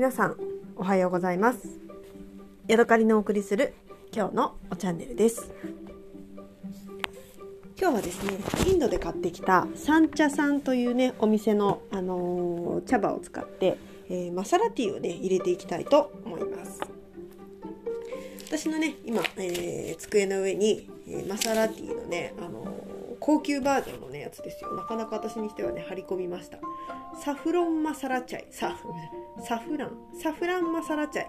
皆さんおはようございます。ヤドカリのお送りする今日のおチャンネルです。今日はですねインドで買ってきた三茶さんというねお店の、あのー、茶葉を使って、えー、マサラティーをね入れていきたいと思います。私のね今、えー、机の上に、えマサラティーのね、あの高級バージョンのねやつですよ。なかなか私にしてはね張り込みました。サフロンマサラチャイ。サフラン。サフランマサラチャイ。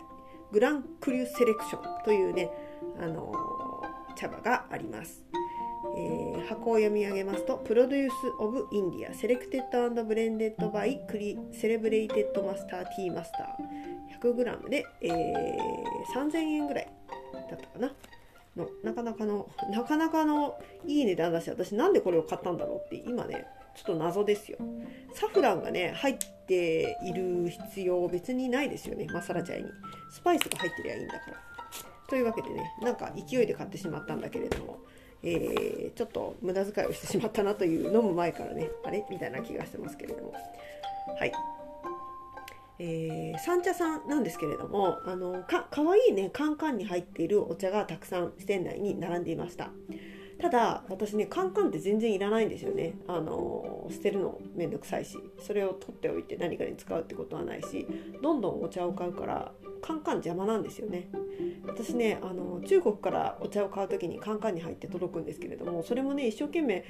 Grand Cru Selection というね、あのー、茶葉があります、えー、箱を読み上げますと Produce of India. Selected blended by クリ celebrated master tea master. 100g で、えー、3000円ぐらいだったかな。のなかなかのなかなかのいい値段だし私なんでこれを買ったんだろうって今ねちょっと謎ですよ。サフランがね入っている必要別にないですよね。マサラチャイに。スパイスが入ってりゃいいんだから。というわけでねなんか勢いで買ってしまったんだけれども。えー、ちょっと無駄遣いをしてしまったなという飲む前からねあれ？みたいな気がしてますけれども。はい。えー、三茶さんなんですけれどもあのかかわいいねカンカンに入っているお茶がたくさん店内に並んでいました。ただ私ねカンカンって全然いらないんですよね。あの捨てるのめんどくさいし。それを取っておいて何かに使うってことはないし。どんどんお茶を買うからカンカン邪魔なんですよね。私ねあの中国からお茶を買う時にカンカンに入って届くんですけれどもそれもね一生懸命、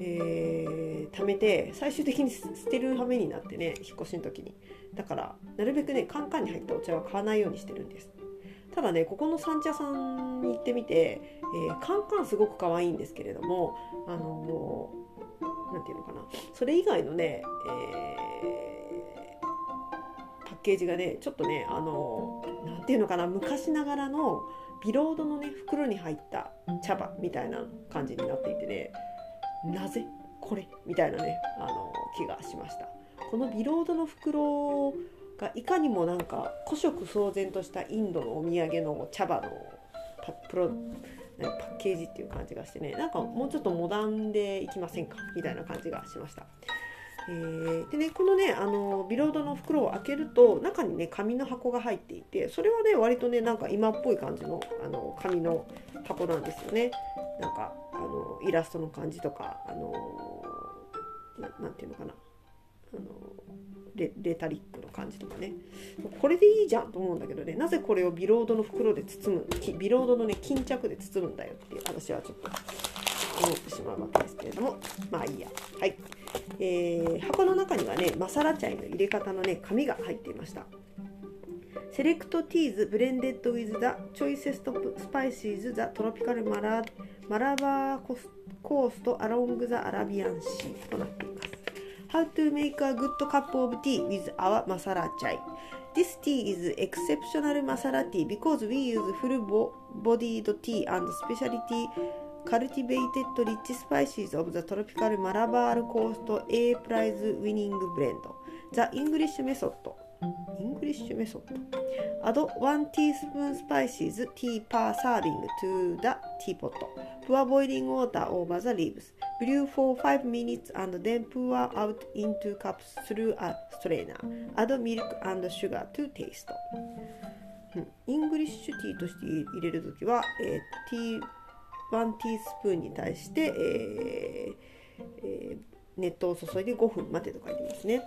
えー、貯めて最終的に捨てる羽目になってね引っ越しの時に。だからなるべくねカンカンに入ったお茶は買わないようにしてるんです。ただねここの三茶さんに行ってみて、えー、カンカンすごく可愛いんですけれどもあの何て言うのかな。それ以外のね、えー、パッケージがねちょっとねあの何て言うのかな昔ながらのビロードのね袋に入った茶葉みたいな感じになっていてねなぜこれみたいなねあの気がしました。このビロードの袋がいかにもなんか古色騒然としたインドのお土産の茶葉のパプロパッケージっていう感じがしてねなんかもうちょっとモダンでいきませんか？みたいな感じがしました。えー、でねこのねあのビロードの袋を開けると中にね紙の箱が入っていてそれはね割とねなんか今っぽい感じのあの紙の箱なんですよね。なんかあのイラストの感じとかあのなていうのかな。あのメメタリックの感じとかね。これでいいじゃんと思うんだけどね。なぜこれをビロードの袋で包むビロードのね巾着で包むんだよっていう私はちょっと思ってしまうわけですけれども。まあいいや。はい、えー、箱の中にはねマサラチャイの入れ方のね紙が入っていました。 Select teas blended with the choicest of spices the tropical Malaマラバーコーストアロングザアラビアンシーとなっています。How to make a good cup of tea with our masala chai. This tea is exceptional masala tea because we use full bodied tea and specialty cultivated rich spices of the tropical Malabar coast A prize winning blend. The English method English method Add 1 teaspoon spices tea per serving to the teapot. Pour boiling water over the leaves. Brew for 5 minutes and then pour out into cups through a strainer. Add milk and sugar to taste. English tea として入れるときは、えー、ティー1ティースプーンに対して、えーえー、熱湯を注いで5分待てと書いてますね。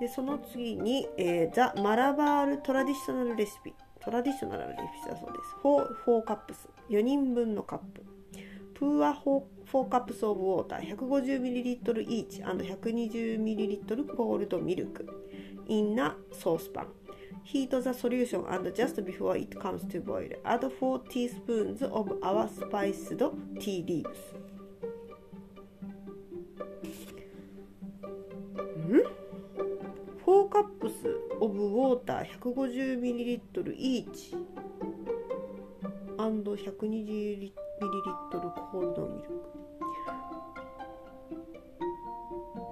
でその次に、えー、 The Malabar Traditional Recipe。トラディショナルレシピだそうです。4, 4カップス。4人分のカップ。プーア4 4カップスオブウォーター。150ml イーチ。&120ml コールドミルク。in a saucepan Heat the solution and just before it comes to boil, add 4 teaspoons of our spiced tea leaves. 4カップスオブウォーター 150ml イーチ。&120ml コールドミルク。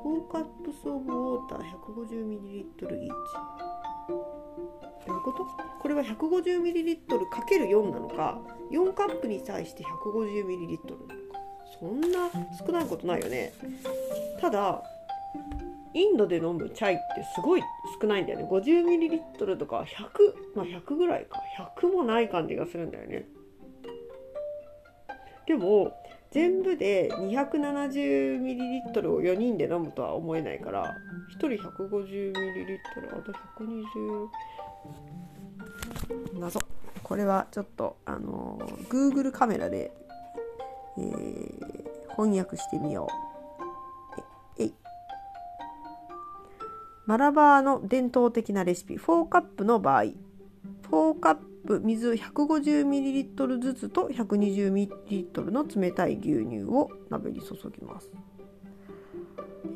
4カップスオブウォーター 150ml イーチ。どういうこと？これは 150ml×4 なのか4カップに対して 150ml なのか。そんな少ないことないよね。ただインドで飲むチャイってすごい少ないんだよね。50ml とか100まあ100ぐらいか。100もない感じがするんだよね。でも全部で 270ml を4人で飲むとは思えないから1人 150ml あと120謎。これはちょっとあの Google カメラで、えー、翻訳してみよう。マラバーの伝統的なレシピ。4カップの場合。4カップ水 150ml ずつと 120ml の冷たい牛乳を鍋に注ぎます。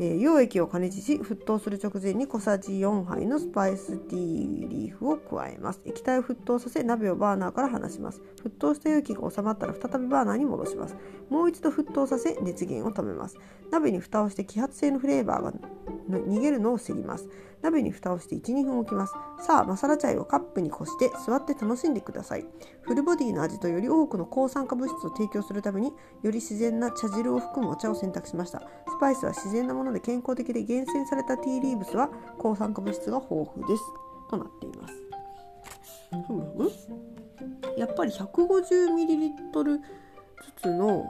えー、溶液を加熱し沸騰する直前に小さじ4杯のスパイスティーリーフを加えます。液体を沸騰させ鍋をバーナーから離します。沸騰した容器が収まったら再びバーナーに戻します。もう一度沸騰させ熱源を止めます。鍋に蓋をして揮発性のフレーバーが逃げるのを防ぎます。鍋に蓋をして12分置きます。さあマサラチャイをカップにこして座って楽しんでください。フルボディの味とより多くの抗酸化物質を提供するためにより自然な茶汁を含むお茶を選択しました。スパイスは自然なもので健康的で厳選されたティーリーブスは抗酸化物質が豊富です。となっています。ふむふむ。やっぱり 150ml ずつの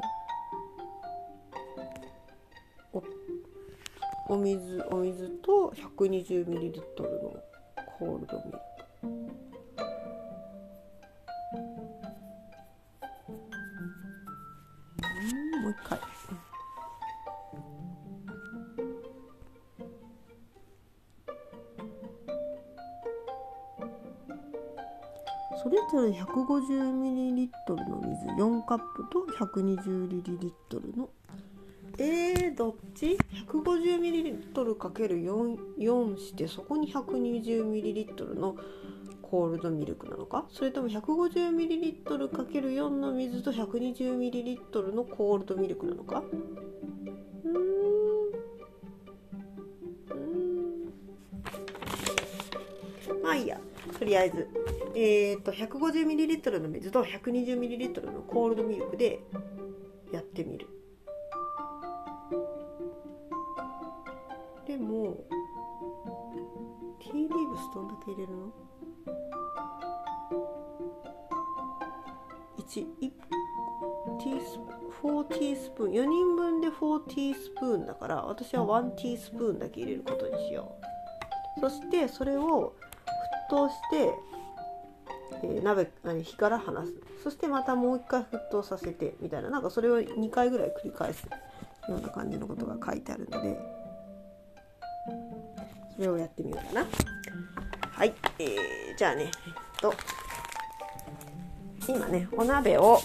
お水お水と 120ml のコールドミルクもう一回。それぞれ 150ml の水4カップと 120ml のえー、どっち？150ml×4 してそこに 120ml のコールドミルクなのか？それとも 150ml×4 の水と 120ml のコールドミルクなのか？うん。うん。まあいいや。とりあえず。えっ、ー、と 150ml の水と 120ml のコールドミルクでやってみる。でもティーリーブスどんだけ入れるの ?1 ティース4ティースプーン。4人分で4ティースプーンだから私は1ティースプーンだけ入れることにしよう。そしてそれを沸騰して、えー、鍋火から離す。そしてまたもう一回沸騰させてみたいな。なんかそれを2回ぐらい繰り返すような感じのことが書いてあるので。それをやってみようかな。はい、えー、じゃあねえっと今ねお鍋を、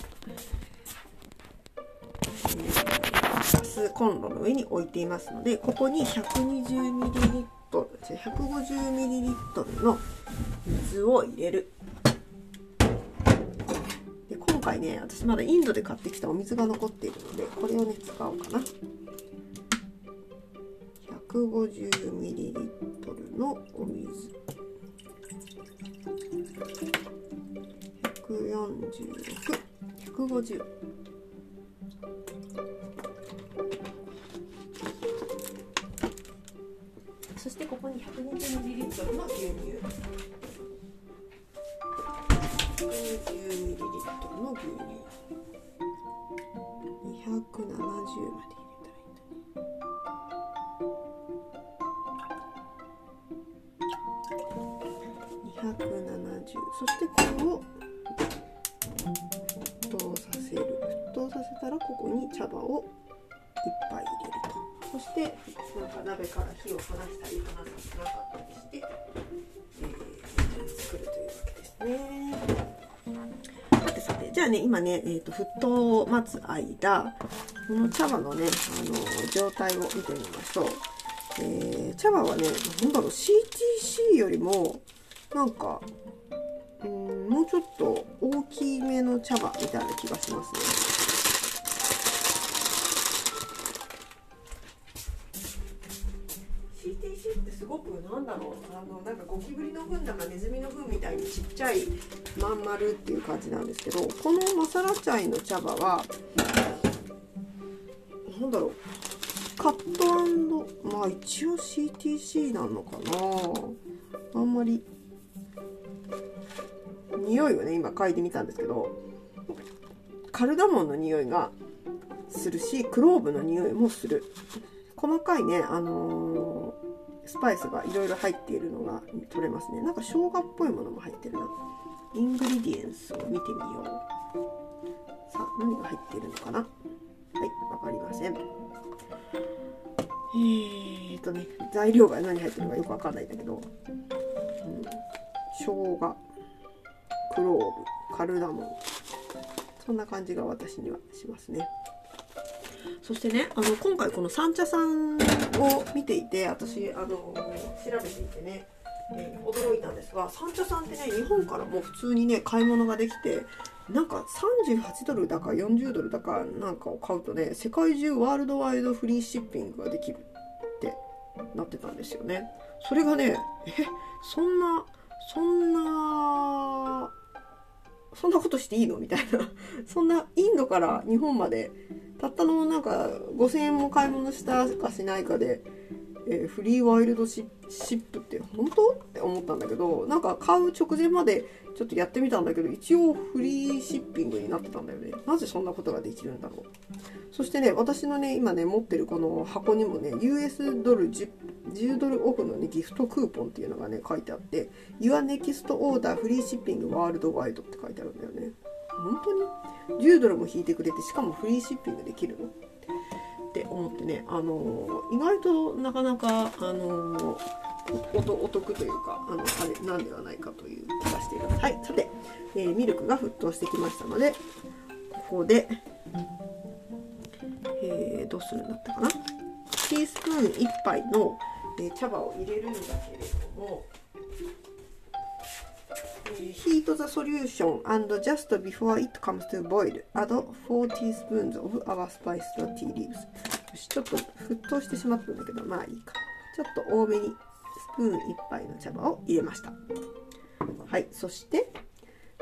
ガスコンロの上に置いていますのでここに 120ml 150ml の水を入れる。で今回ね私まだインドで買ってきたお水が残っているのでこれをね使おうかな。150ml のお水。146150そしてここに 120ml の牛乳。120ml の牛乳270まで。そしてこれを沸騰させる沸騰させたらここに茶葉をいっぱい入れるとそしてなんか鍋から火を離したり離さなかったりして、えー、作るというわけですねさてさてじゃあね今ね、えーと、沸騰を待つ間この茶葉のねあの状態を見てみましょう、えー、茶葉はね何だろう CTC よりもなんかうちょっと大きめの茶葉みたいな気がしますね。CTC ってすごくなんだろう。あのなんかゴキブリの糞だかネズミの糞みたいにちっちゃいまん丸っていう感じなんですけどこのマサラチャイの茶葉はなんだろう。カットまあ一応 CTC なのかな。あんまり匂いをね今嗅いでみたんですけどカルダモンの匂いがするしクローブの匂いもする。細かいねあのー、スパイスがいろいろ入っているのが取れますね。なんか生姜っぽいものも入ってるな。イングリディエンスを見てみよう。さあ何が入っているのかな？はいわかりません。えーとね材料が何入ってるのかよくわかんないんだけど、うん、生姜。クローブカルダモンそんな感じが私にはしますね。そしてねあの今回この三茶さんを見ていて私あの調べていてね、え、驚いたんですが三茶さんってね日本からも普通にね買い物ができてなんか38ドルだか40ドルだかなんかを買うとね世界中ワールドワイドフリーシッピングができるってなってたんですよね。それがねえそんなそんなそんなことしていいの？みたいな。そんなインドから日本までたったのなんか5000円も買い物したかしないかで、えー、フリーワイルドシップって本当？って思ったんだけどなんか買う直前までちょっとやってみたんだけど一応フリーシッピングになってたんだよね。なぜそんなことができるんだろう。そしてね私のね今ね持ってるこの箱にもね US ドル 10, 10ドルオフの、ね、ギフトクーポンっていうのがね書いてあって Your Next Order Free Shipping Worldwide って書いてあるんだよね。本当に？10ドルも引いてくれてしかもフリーシッピングできるの？って思ってねあの意外となかなかあのおお得というかあのあれなんではないかという気がしていますはいさて、えー、ミルクが沸騰してきましたのでここで、えー、どうするんだったかな。ティースプーン1杯の、えー、茶葉を入れるんだけれども heat the solution just before it come to boil add four teaspoons of our spiced tea leaves。よし、ちょっと沸騰してしまったんだけど、まあいいか。ちょっと多めにスプーン1杯の茶葉を入れました。はい、そして、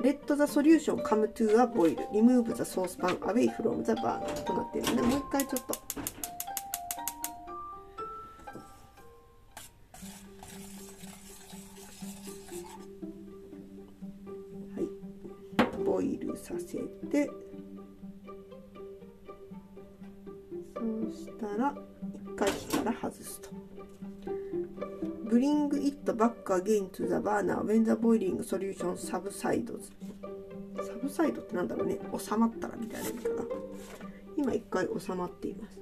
レッド・ザ・ソリューション・カム・トゥ・ア・ボイル・リムーブ・ザ・ソース・パン・アウェイ・フロム・ザ・バーナーとなっているので、もう一回ちょっと。したら一回火から外すと。Bring it back again to the burner when the boiling solution subsides サブサイドってなんだろうね。収まったらみたいな意味かな。今一回収まっています。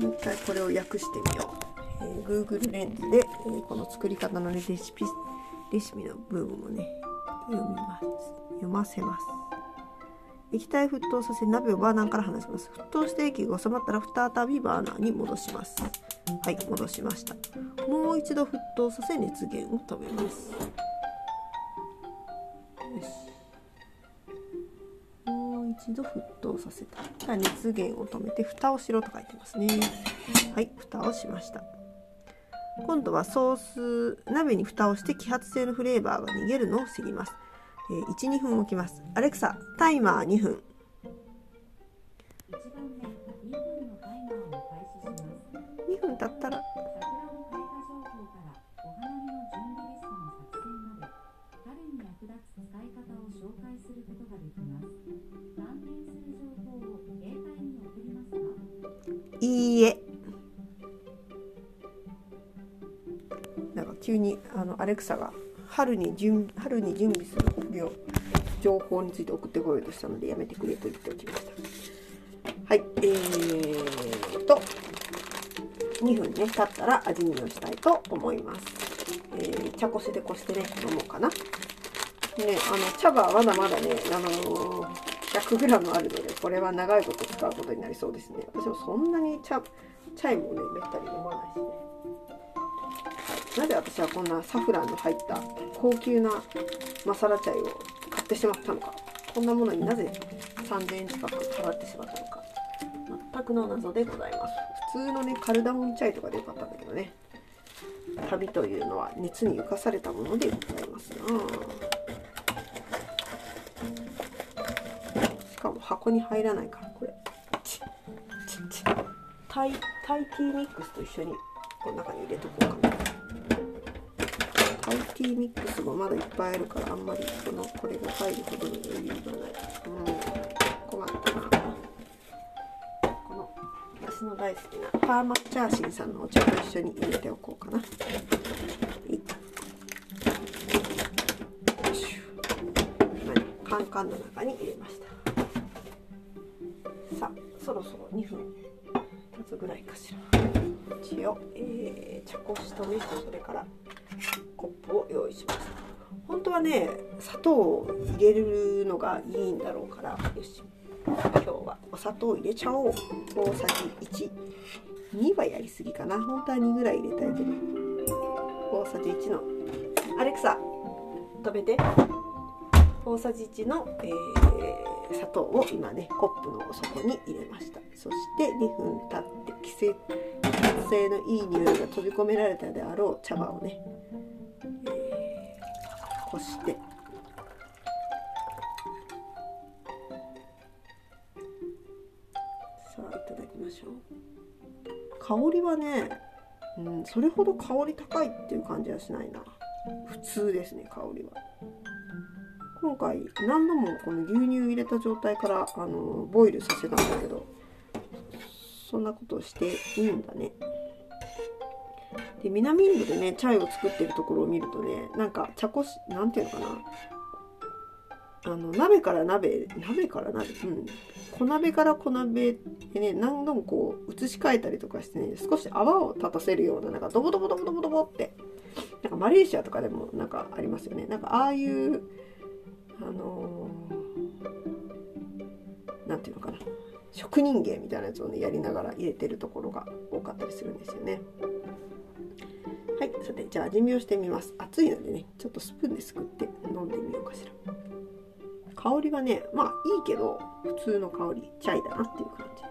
もう一回これを訳してみよう。えー、Google レンズで、えー、この作り方のレシピレシピの部分をね読みます。読ませます。液体沸騰させ鍋をバーナーから離します。沸騰して液が収まったら再びバーナーに戻します。はい戻しました。もう一度沸騰させ熱源を止めます。よし。もう一度沸騰させた。熱源を止めて蓋をしろと書いてますね。はい蓋をしました。今度はソース鍋に蓋をして揮発性のフレーバーが逃げるのを防ぎます、えー、12分置きます。アレクサタイマー2分2分経ったら。いいえ。なんか急にあのアレクサが春に準春に準備する。情報について送ってこようとしたのでやめてくれと言っておきました。はいえーと2分ね経ったら味見をしたいと思います、えー、茶こしでこしてね飲もうかな。ねあの茶葉はまだまだねあのー 100g あるのでこれは長いこと使うことになりそうですね。私もそんなに茶チャイもねめったに飲まない。しねなぜ私はこんなサフランの入った高級なマサラチャイを買ってしまったのか。こんなものになぜ3000円近く払ってしまったのか。全くの謎でございます。普通のねカルダモンチャイとかでよかったんだけどね。旅というのは熱に浮かされたものでございますな。しかも箱に入らないからこれ。チッチッチッ。タイタイティーミックスと一緒にこの中に入れとこうかな。ティーミックスもまだいっぱいあるからあんまりこのこれが入るほどの余裕がない、う、困ったな。この私の大好きなパーマチャーシンさんのお茶と一緒に入れておこうかな。カンカンの中に入れました。さあそろそろ2分経つぐらいかしら。一応、えー、茶こしとねそれから意しました本当はね砂糖を入れるのがいいんだろうからよし。今日はお砂糖入れちゃおう。大さじ12はやりすぎかな。本当は2ぐらい入れたいけど。大さじ1の。アレクサ止めて。大さじ1の、えー、砂糖を今ねコップの底に入れました。そして2分経って季節性のいい匂いが飛び込められたであろう茶葉をね、こして。さあいただきましょう。香りはね、うん、それほど香り高いっていう感じはしないな。普通ですね香りは。今回何度もこの牛乳入れた状態からあのボイルさせたんだけどそんなことをしていいんだね。で南インドでねチャイを作ってるところを見るとねなんか茶こしなんていうのかな。あの鍋から鍋鍋から鍋？うん。小鍋から小鍋でね何度もこう移し替えたりとかしてね少し泡を立たせるようななんかドボドボドボドボドボってなんかマレーシアとかでもなんかありますよね。なんかああいうあの何、て言うのかな。職人芸みたいなやつをねやりながら入れてるところが多かったりするんですよね。さてじゃあ味見をしてみます。熱いのでねちょっとスプーンですくって飲んでみようかしら。香りはねまあいいけど普通の香りチャイだなっていう感じ。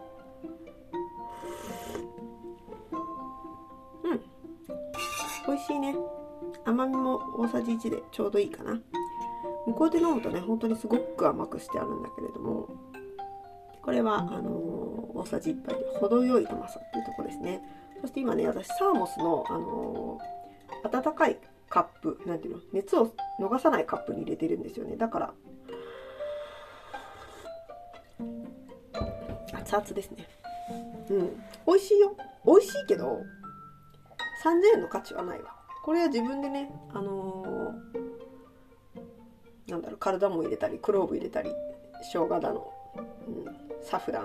うん。美味しいね。甘みも大さじ1でちょうどいいかな。向こうで飲むとね本当にすごく甘くしてあるんだけれどもこれはあのー、大さじ1杯で程よい甘さっていうとこですね。そして今ね私サーモスの、あのー、温かいカップなんていうの熱を逃さないカップに入れてるんですよね。だから熱々ですね。うん。美味しいよ。美味しいけど3000円の価値はないわ。これは自分でねあのーなんだろうカルダモン入れたりクローブ入れたり生姜だの、うん、サフラン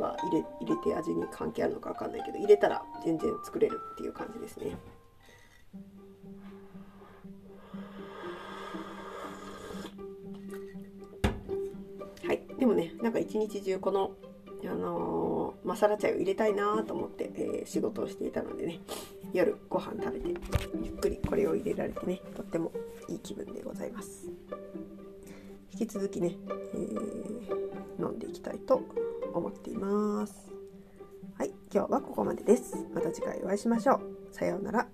は入れ入れて味に関係あるのか分かんないけど入れたら全然作れるっていう感じですね。でもねなんか一日中この、あのー、マサラチャイを入れたいなと思って、えー、仕事をしていたのでね夜ご飯食べてゆっくりこれを入れられてねとってもいい気分でございます。引き続きね、えー、飲んでいきたいと思っています。はい、今日はここまでです。また次回お会いしましょう。さようなら。